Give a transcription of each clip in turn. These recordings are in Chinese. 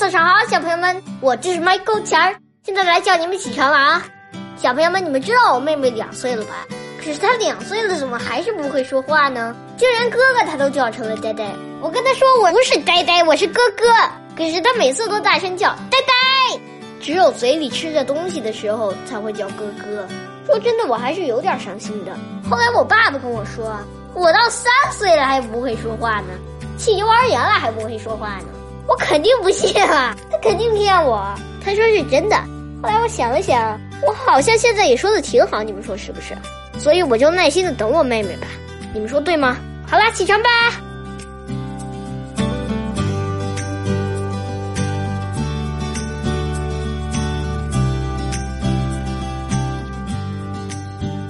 早上好，小朋友们，我就是 Michael 钱儿，现在来叫你们起床了啊！小朋友们，你们知道我妹妹两岁了吧？可是她两岁了，怎么还是不会说话呢？就连哥哥她都叫成了呆呆。我跟她说我不是呆呆，我是哥哥，可是她每次都大声叫呆呆，只有嘴里吃着东西的时候才会叫哥哥。说真的，我还是有点伤心的。后来我爸爸跟我说，我到三岁了还不会说话呢，去幼儿园了还不会说话呢。我肯定不信啊，他肯定骗我。他说是真的。后来我想了想，我好像现在也说的挺好，你们说是不是？所以我就耐心的等我妹妹吧。你们说对吗？好啦，起床吧。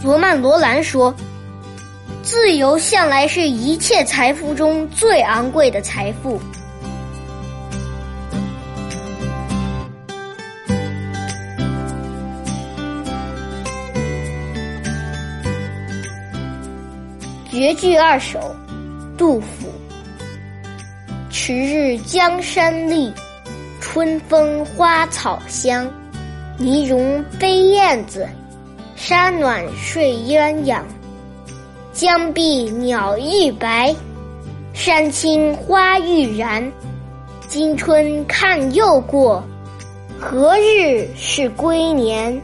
罗曼·罗兰说：“自由向来是一切财富中最昂贵的财富。”绝句二首，杜甫。迟日江山丽，春风花草香。泥融飞燕子，沙暖睡鸳鸯。江碧鸟欲白，山青花欲燃。今春看又过，何日是归年？